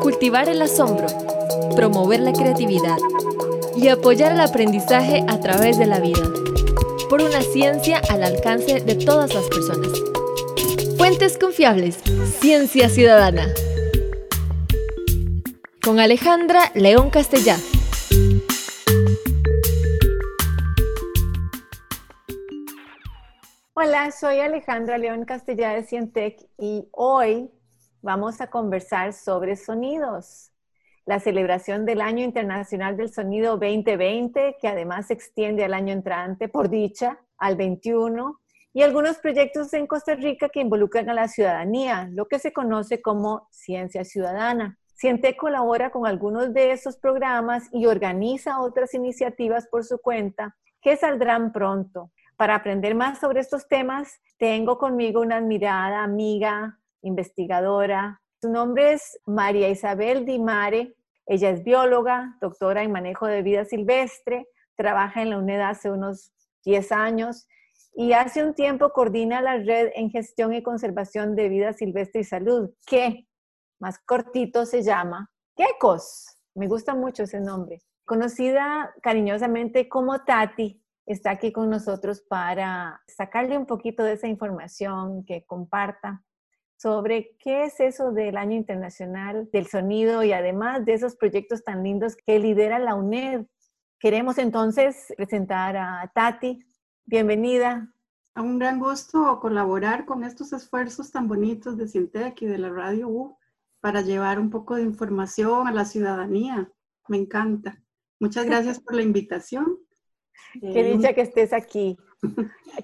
Cultivar el asombro, promover la creatividad y apoyar el aprendizaje a través de la vida. Por una ciencia al alcance de todas las personas. Fuentes confiables. Ciencia Ciudadana. Con Alejandra León Castellá. Hola, soy Alejandra León Castellá de Cientec y hoy vamos a conversar sobre sonidos. La celebración del Año Internacional del Sonido 2020, que además se extiende al año entrante, por dicha, al 21, y algunos proyectos en Costa Rica que involucran a la ciudadanía, lo que se conoce como ciencia ciudadana. Cientec colabora con algunos de esos programas y organiza otras iniciativas por su cuenta que saldrán pronto. Para aprender más sobre estos temas, tengo conmigo una admirada amiga, investigadora. Su nombre es María Isabel Di Mare. Ella es bióloga, doctora en manejo de vida silvestre, trabaja en la UNED hace unos 10 años y hace un tiempo coordina la red en gestión y conservación de vida silvestre y salud, que más cortito se llama GECOS. Me gusta mucho ese nombre. Conocida cariñosamente como Tati, está aquí con nosotros para sacarle un poquito de esa información que comparta sobre qué es eso del Año Internacional del Sonido y además de esos proyectos tan lindos que lidera la UNED. Queremos entonces presentar a Tati. Bienvenida. A un gran gusto colaborar con estos esfuerzos tan bonitos de Cintec y de la Radio U para llevar un poco de información a la ciudadanía. Me encanta. Muchas gracias por la invitación Qué dicha que estés aquí.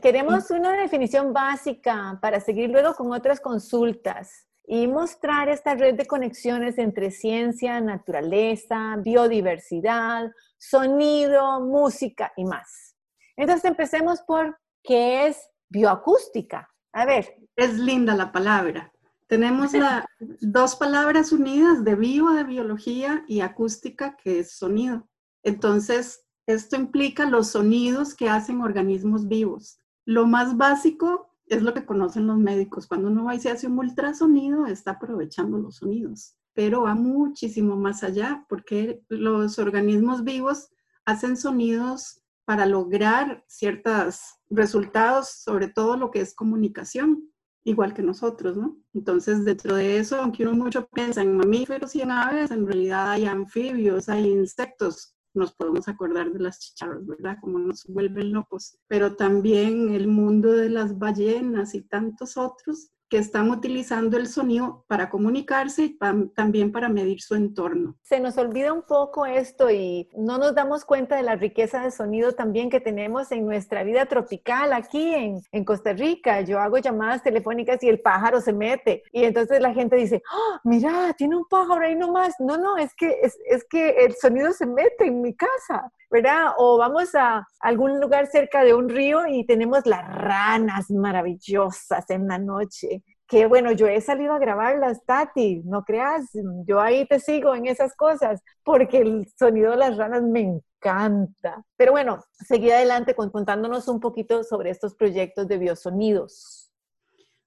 Queremos una definición básica para seguir luego con otras consultas y mostrar esta red de conexiones entre ciencia, naturaleza, biodiversidad, sonido, música y más. Entonces empecemos por qué es bioacústica. A ver. Es linda la palabra. Tenemos dos palabras unidas de bio, de biología, y acústica, que es sonido. Entonces, esto implica los sonidos que hacen organismos vivos. Lo más básico es lo que conocen los médicos. Cuando uno va y se hace un ultrasonido, está aprovechando los sonidos, pero va muchísimo más allá porque los organismos vivos hacen sonidos para lograr ciertos resultados, sobre todo lo que es comunicación, igual que nosotros, ¿no? Entonces, dentro de eso, aunque uno mucho piensa en mamíferos y en aves, en realidad hay anfibios, hay insectos nos podemos acordar de las chicharras, ¿verdad? Como nos vuelven locos. Pero también el mundo de las ballenas y tantos otros que están utilizando el sonido para comunicarse y también para medir su entorno. Se nos olvida un poco esto y no nos damos cuenta de la riqueza de sonido también que tenemos en nuestra vida tropical aquí en, en Costa Rica. Yo hago llamadas telefónicas y el pájaro se mete y entonces la gente dice, ¡Ah, mira, tiene un pájaro ahí nomás. No, no, es que, es, es que el sonido se mete en mi casa. ¿Verdad? O vamos a algún lugar cerca de un río y tenemos las ranas maravillosas en la noche. Que bueno, yo he salido a grabarlas, Tati, no creas, yo ahí te sigo en esas cosas, porque el sonido de las ranas me encanta. Pero bueno, seguí adelante contándonos un poquito sobre estos proyectos de biosonidos.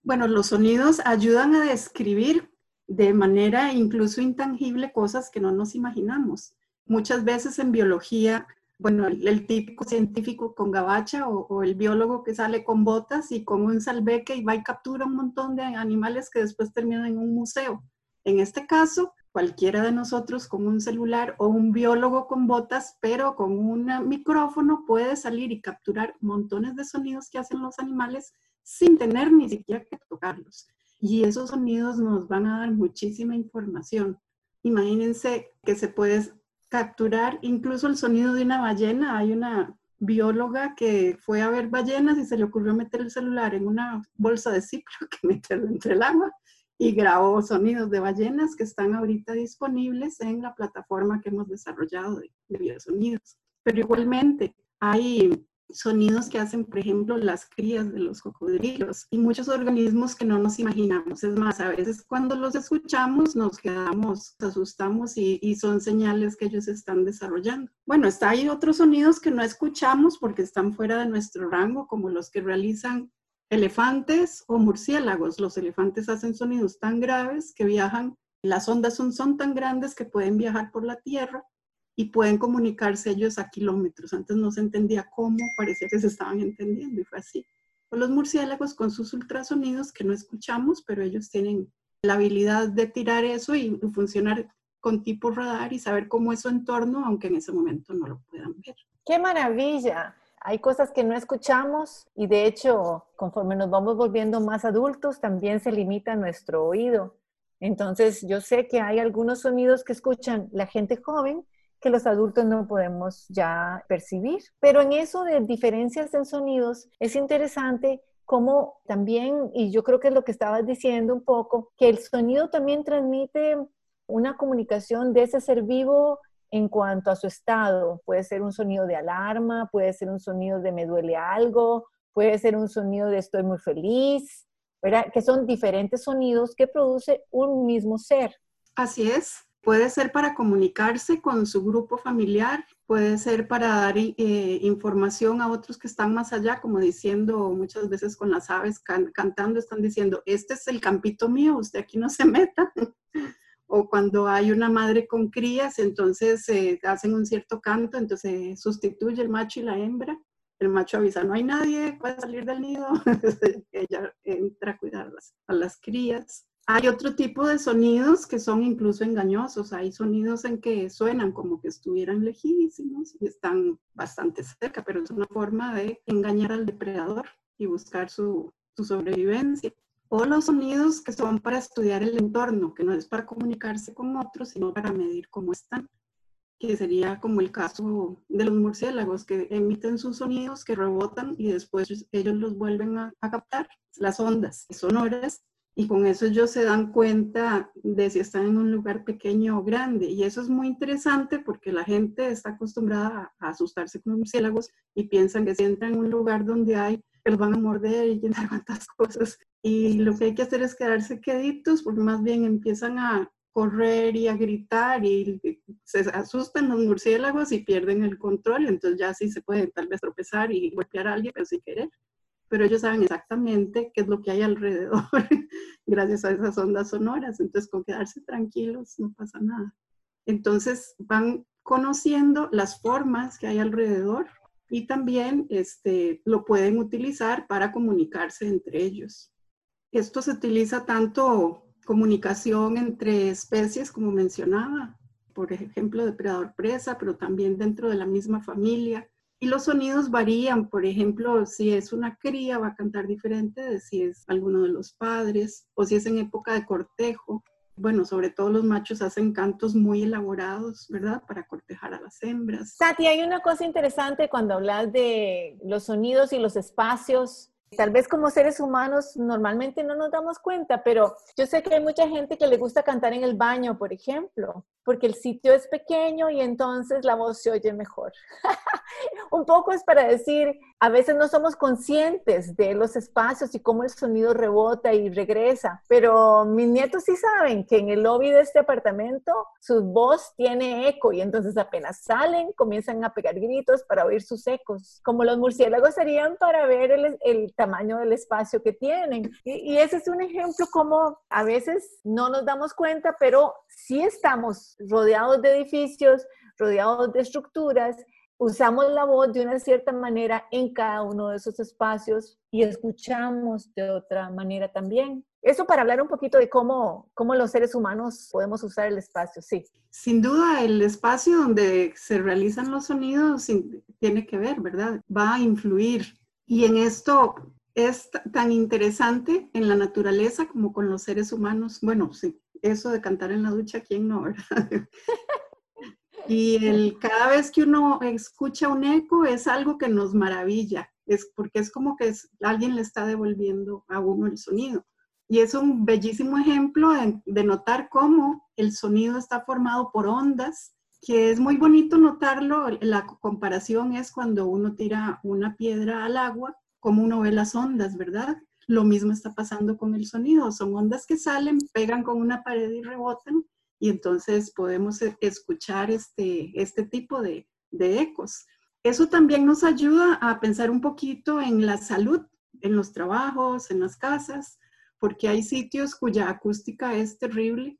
Bueno, los sonidos ayudan a describir de manera incluso intangible cosas que no nos imaginamos. Muchas veces en biología, bueno, el, típico científico con gabacha o, el biólogo que sale con botas y con un salveque y va y captura un montón de animales que después terminan en un museo. En este caso, cualquiera de nosotros con un celular o un biólogo con botas, pero con un micrófono puede salir y capturar montones de sonidos que hacen los animales sin tener ni siquiera que tocarlos. Y esos sonidos nos van a dar muchísima información. Imagínense que se puede capturar incluso el sonido de una ballena. Hay una bióloga que fue a ver ballenas y se le ocurrió meter el celular en una bolsa de ciclo que meterlo entre el agua y grabó sonidos de ballenas que están ahorita disponibles en la plataforma que hemos desarrollado de, de biosonidos. Pero igualmente hay sonidos que hacen, por ejemplo, las crías de los cocodrilos y muchos organismos que no nos imaginamos. Es más, a veces cuando los escuchamos nos quedamos, nos asustamos y, y, son señales que ellos están desarrollando. Bueno, está ahí otros sonidos que no escuchamos porque están fuera de nuestro rango, como los que realizan elefantes o murciélagos. Los elefantes hacen sonidos tan graves que viajan Las ondas son tan grandes que pueden viajar por la Tierra y pueden comunicarse ellos a kilómetros. Antes no se entendía cómo, parecía que se estaban entendiendo y fue así. los murciélagos con sus ultrasonidos que no escuchamos, pero ellos tienen la habilidad de tirar eso y funcionar con tipo radar y saber cómo es su entorno, aunque en ese momento no lo puedan ver. ¡Qué maravilla! Hay cosas que no escuchamos y de hecho, conforme nos vamos volviendo más adultos, también se limita nuestro oído. Entonces, yo sé que hay algunos sonidos que escuchan la gente joven que los adultos no podemos ya percibir. Pero en eso de diferencias en sonidos, es interesante cómo también, y yo creo que es lo que estabas diciendo un poco, que el sonido también transmite una comunicación de ese ser vivo en cuanto a su estado. Puede ser un sonido de alarma, puede ser un sonido de me duele algo, puede ser un sonido de estoy muy feliz, ¿verdad? Que son diferentes sonidos que produce un mismo ser. Así es. Puede ser para comunicarse con su grupo familiar, puede ser para dar eh, información a otros que están más allá, como diciendo muchas veces con las aves cantando, están diciendo, este es el campito mío, usted aquí no se meta. o cuando hay una madre con crías, entonces eh, hacen un cierto canto, entonces sustituye el macho y la hembra. El macho avisa, no hay nadie, puede salir del nido. Ella entra a cuidar a las crías. Hay otro tipo de sonidos que son incluso engañosos. Hay sonidos en que suenan como que estuvieran lejísimos y están bastante cerca, pero es una forma de engañar al depredador y buscar su, su sobrevivencia. O los sonidos que son para estudiar el entorno, que no es para comunicarse con otros, sino para medir cómo están, que sería como el caso de los murciélagos, que emiten sus sonidos, que rebotan y después ellos los vuelven a, a captar, las ondas sonoras y con eso ellos se dan cuenta de si están en un lugar pequeño o grande. Y eso es muy interesante porque la gente está acostumbrada a asustarse con murciélagos y piensan que si entran en un lugar donde hay, los van a morder y llenar cuantas cosas. Y lo que hay que hacer es quedarse queditos porque más bien empiezan a correr y a gritar y se asustan los murciélagos y pierden el control. Entonces ya sí se puede tal vez tropezar y golpear a alguien, pero sin querer pero ellos saben exactamente qué es lo que hay alrededor gracias a esas ondas sonoras. Entonces, con quedarse tranquilos no pasa nada. Entonces, van conociendo las formas que hay alrededor y también este, lo pueden utilizar para comunicarse entre ellos. Esto se utiliza tanto comunicación entre especies, como mencionaba, por ejemplo, depredador-presa, pero también dentro de la misma familia y los sonidos varían, por ejemplo, si es una cría va a cantar diferente de si es alguno de los padres o si es en época de cortejo. Bueno, sobre todo los machos hacen cantos muy elaborados, ¿verdad? Para cortejar a las hembras. Tati, hay una cosa interesante cuando hablas de los sonidos y los espacios Tal vez como seres humanos normalmente no nos damos cuenta, pero yo sé que hay mucha gente que le gusta cantar en el baño, por ejemplo, porque el sitio es pequeño y entonces la voz se oye mejor. Un poco es para decir, a veces no somos conscientes de los espacios y cómo el sonido rebota y regresa, pero mis nietos sí saben que en el lobby de este apartamento su voz tiene eco y entonces apenas salen comienzan a pegar gritos para oír sus ecos, como los murciélagos serían para ver el, el tamaño del espacio que tienen. Y, y ese es un ejemplo como a veces no nos damos cuenta, pero sí estamos rodeados de edificios, rodeados de estructuras usamos la voz de una cierta manera en cada uno de esos espacios y escuchamos de otra manera también. Eso para hablar un poquito de cómo, cómo los seres humanos podemos usar el espacio, sí. Sin duda, el espacio donde se realizan los sonidos tiene que ver, ¿verdad? Va a influir. Y en esto es tan interesante en la naturaleza como con los seres humanos. Bueno, sí, eso de cantar en la ducha, ¿quién no, verdad? Y el, cada vez que uno escucha un eco es algo que nos maravilla, es porque es como que alguien le está devolviendo a uno el sonido. Y es un bellísimo ejemplo de, notar cómo el sonido está formado por ondas, que es muy bonito notarlo. La comparación es cuando uno tira una piedra al agua, como uno ve las ondas, ¿verdad? Lo mismo está pasando con el sonido. Son ondas que salen, pegan con una pared y rebotan y entonces podemos e, escuchar este, este tipo de, de ecos. Eso también nos ayuda a pensar un poquito en la salud, en los trabajos, en las casas, porque hay sitios cuya acústica es terrible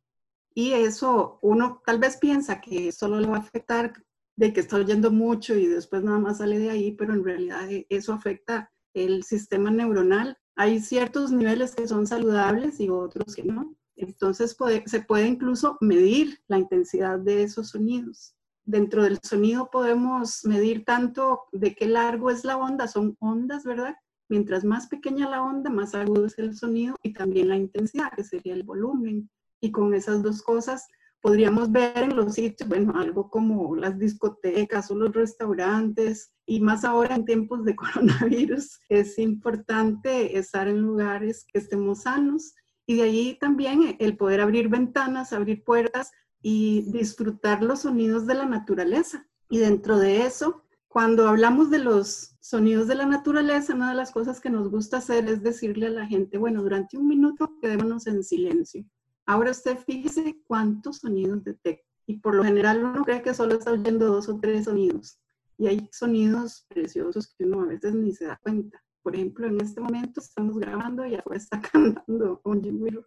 Y eso uno tal vez piensa que solo le va a afectar de que está oyendo mucho y después nada más sale de ahí, pero en realidad eh, eso afecta el sistema neuronal. Hay ciertos niveles que son saludables y otros que no. Entonces se puede incluso medir la intensidad de esos sonidos. Dentro del sonido podemos medir tanto de qué largo es la onda, son ondas, ¿verdad? Mientras más pequeña la onda, más agudo es el sonido y también la intensidad, que sería el volumen. Y con esas dos cosas podríamos ver en los sitios, bueno, algo como las discotecas o los restaurantes, y más ahora en tiempos de coronavirus, es importante estar en lugares que estemos sanos. Y de ahí también el poder abrir ventanas, abrir puertas y disfrutar los sonidos de la naturaleza. Y dentro de eso, cuando hablamos de los sonidos de la naturaleza, una de las cosas que nos gusta hacer es decirle a la gente, bueno, durante un minuto quedémonos en silencio Ahora usted fíjese cuántos sonidos detecta. Y por lo general uno cree que solo está oyendo dos o tres sonidos. Y hay sonidos preciosos que uno a veces ni se da cuenta. Por ejemplo, en este momento estamos grabando y afuera está cantando un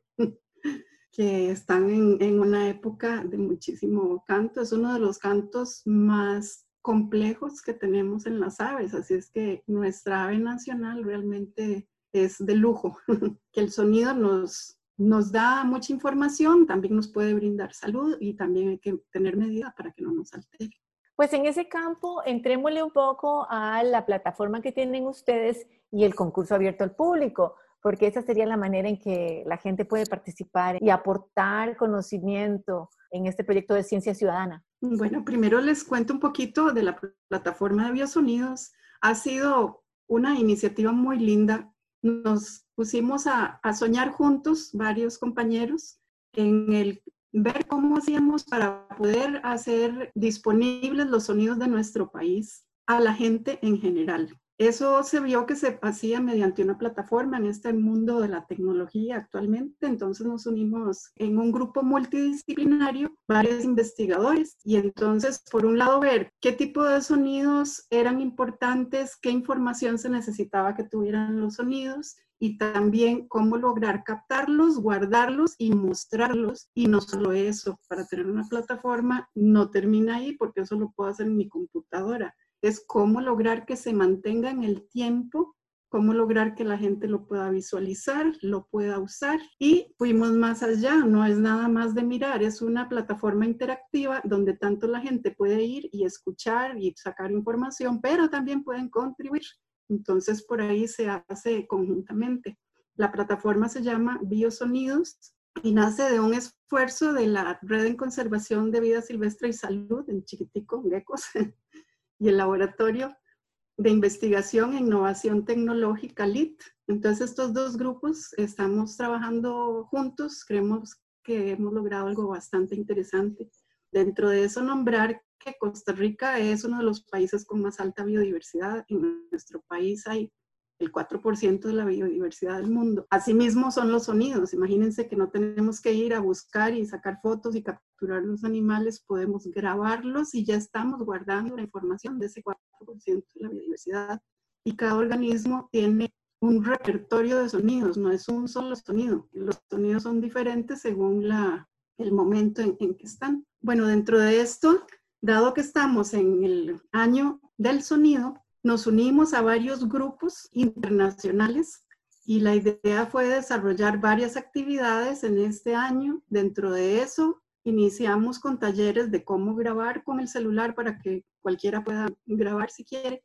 que están en, en una época de muchísimo canto. Es uno de los cantos más complejos que tenemos en las aves. Así es que nuestra ave nacional realmente es de lujo. que el sonido nos, nos da mucha información, también nos puede brindar salud y también hay que tener medida para que no nos altere. Pues en ese campo, entrémosle un poco a la plataforma que tienen ustedes y el concurso abierto al público, porque esa sería la manera en que la gente puede participar y aportar conocimiento en este proyecto de ciencia ciudadana. Bueno, primero les cuento un poquito de la plataforma de biosonidos. Ha sido una iniciativa muy linda nos pusimos a, soñar juntos, varios compañeros, en el ver cómo hacíamos para poder hacer disponibles los sonidos de nuestro país a la gente en general. Eso se vio que se hacía mediante una plataforma en este mundo de la tecnología actualmente. Entonces nos unimos en un grupo multidisciplinario, varios investigadores, y entonces, por un lado, ver qué tipo de sonidos eran importantes, qué información se necesitaba que tuvieran los sonidos y también cómo lograr captarlos, guardarlos y mostrarlos. Y no solo eso, para tener una plataforma no termina ahí porque eso lo puedo hacer en mi computadora es cómo lograr que se mantenga en el tiempo, cómo lograr que la gente lo pueda visualizar, lo pueda usar. Y fuimos más allá, no es nada más de mirar, es una plataforma interactiva donde tanto la gente puede ir y escuchar y sacar información, pero también pueden contribuir. Entonces por ahí se hace conjuntamente. La plataforma se llama Biosonidos y nace de un esfuerzo de la Red en Conservación de Vida Silvestre y Salud en Chiquitico, Gecos, y el Laboratorio de Investigación e Innovación Tecnológica LIT. Entonces, estos dos grupos estamos trabajando juntos, creemos que hemos logrado algo bastante interesante. Dentro de eso, nombrar que Costa Rica es uno de los países con más alta biodiversidad. En nuestro país hay el 4% de la biodiversidad del mundo. Asimismo son los sonidos. Imagínense que no tenemos que ir a buscar y sacar fotos y capturar los animales, podemos grabarlos y ya estamos guardando la información de ese 4% de la biodiversidad. Y cada organismo tiene un repertorio de sonidos, no es un solo sonido. Los sonidos son diferentes según la, el momento en, en que están. Bueno, dentro de esto, dado que estamos en el año del sonido, nos unimos a varios grupos internacionales y la idea fue desarrollar varias actividades en este año. Dentro de eso, iniciamos con talleres de cómo grabar con el celular para que cualquiera pueda grabar si quiere.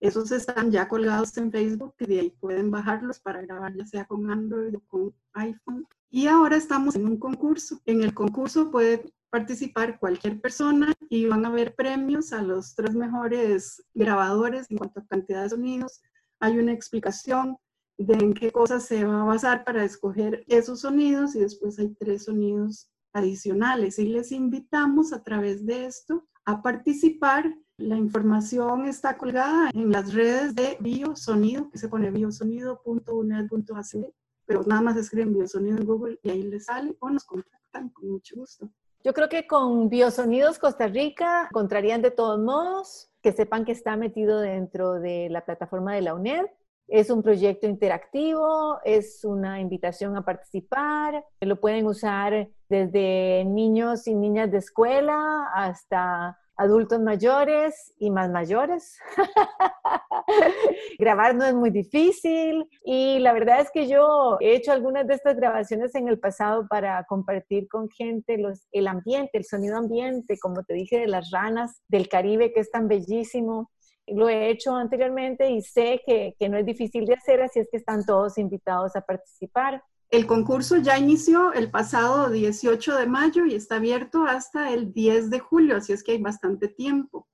Esos están ya colgados en Facebook y de ahí pueden bajarlos para grabar ya sea con Android o con iPhone. Y ahora estamos en un concurso. En el concurso puede participar cualquier persona y van a haber premios a los tres mejores grabadores en cuanto a cantidad de sonidos. Hay una explicación de en qué cosas se va a basar para escoger esos sonidos y después hay tres sonidos adicionales. Y les invitamos a través de esto a participar. La información está colgada en las redes de Biosonido, que se pone biosonido.uned.ac, pero nada más escriben Biosonido en Google y ahí les sale o nos contactan con mucho gusto. Yo creo que con Biosonidos Costa Rica encontrarían de todos modos que sepan que está metido dentro de la plataforma de la UNED Es un proyecto interactivo, es una invitación a participar. Lo pueden usar desde niños y niñas de escuela hasta adultos mayores y más mayores. Grabar no es muy difícil y la verdad es que yo he hecho algunas de estas grabaciones en el pasado para compartir con gente los, el ambiente, el sonido ambiente, como te dije, de las ranas del Caribe, que es tan bellísimo. Lo he hecho anteriormente y sé que, que no es difícil de hacer, así es que están todos invitados a participar. El concurso ya inició el pasado 18 de mayo y está abierto hasta el 10 de julio, así es que hay bastante tiempo.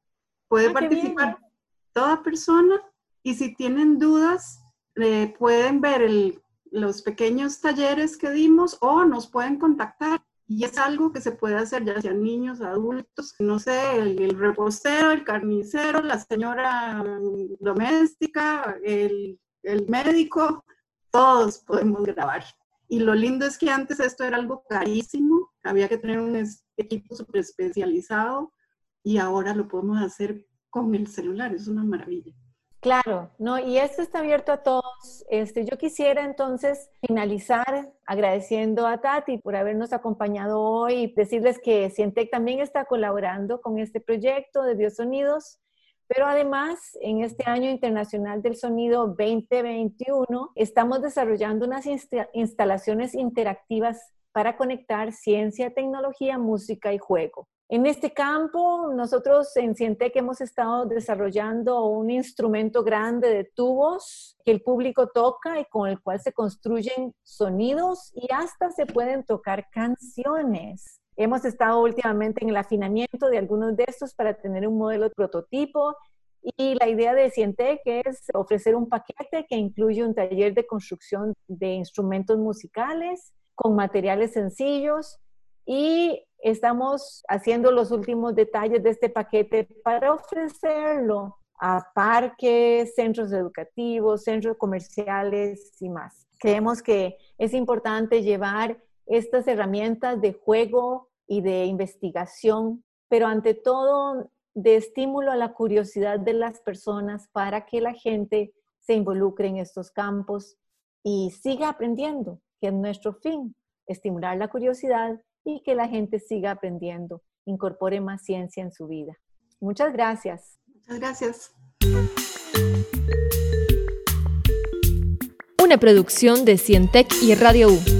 Puede ah, participar toda persona y si tienen dudas, eh, pueden ver los pequeños talleres que dimos o nos pueden contactar. Y es algo que se puede hacer ya sea niños, adultos, no sé, el, el repostero, el carnicero, la señora doméstica, el, el médico, todos podemos grabar. Y lo lindo es que antes esto era algo carísimo, había que tener un equipo súper especializado y ahora lo podemos hacer con el celular, es una maravilla. Claro, no, y esto está abierto a todos. Este, yo quisiera entonces finalizar agradeciendo a Tati por habernos acompañado hoy y decirles que Cientec también está colaborando con este proyecto de Biosonidos pero además, en este año internacional del sonido 2021, estamos desarrollando unas instalaciones interactivas para conectar ciencia, tecnología, música y juego. En este campo, nosotros en Cientec hemos estado desarrollando un instrumento grande de tubos que el público toca y con el cual se construyen sonidos y hasta se pueden tocar canciones. Hemos estado últimamente en el afinamiento de algunos de estos para tener un modelo de prototipo y la idea de Cientec es ofrecer un paquete que incluye un taller de construcción de instrumentos musicales con materiales sencillos y estamos haciendo los últimos detalles de este paquete para ofrecerlo a parques, centros educativos, centros comerciales y más. Creemos que es importante llevar estas herramientas de juego y de investigación, pero ante todo de estímulo a la curiosidad de las personas para que la gente se involucre en estos campos y siga aprendiendo, que es nuestro fin, estimular la curiosidad y que la gente siga aprendiendo, incorpore más ciencia en su vida. Muchas gracias. Muchas gracias. Una producción de Cientec y Radio U.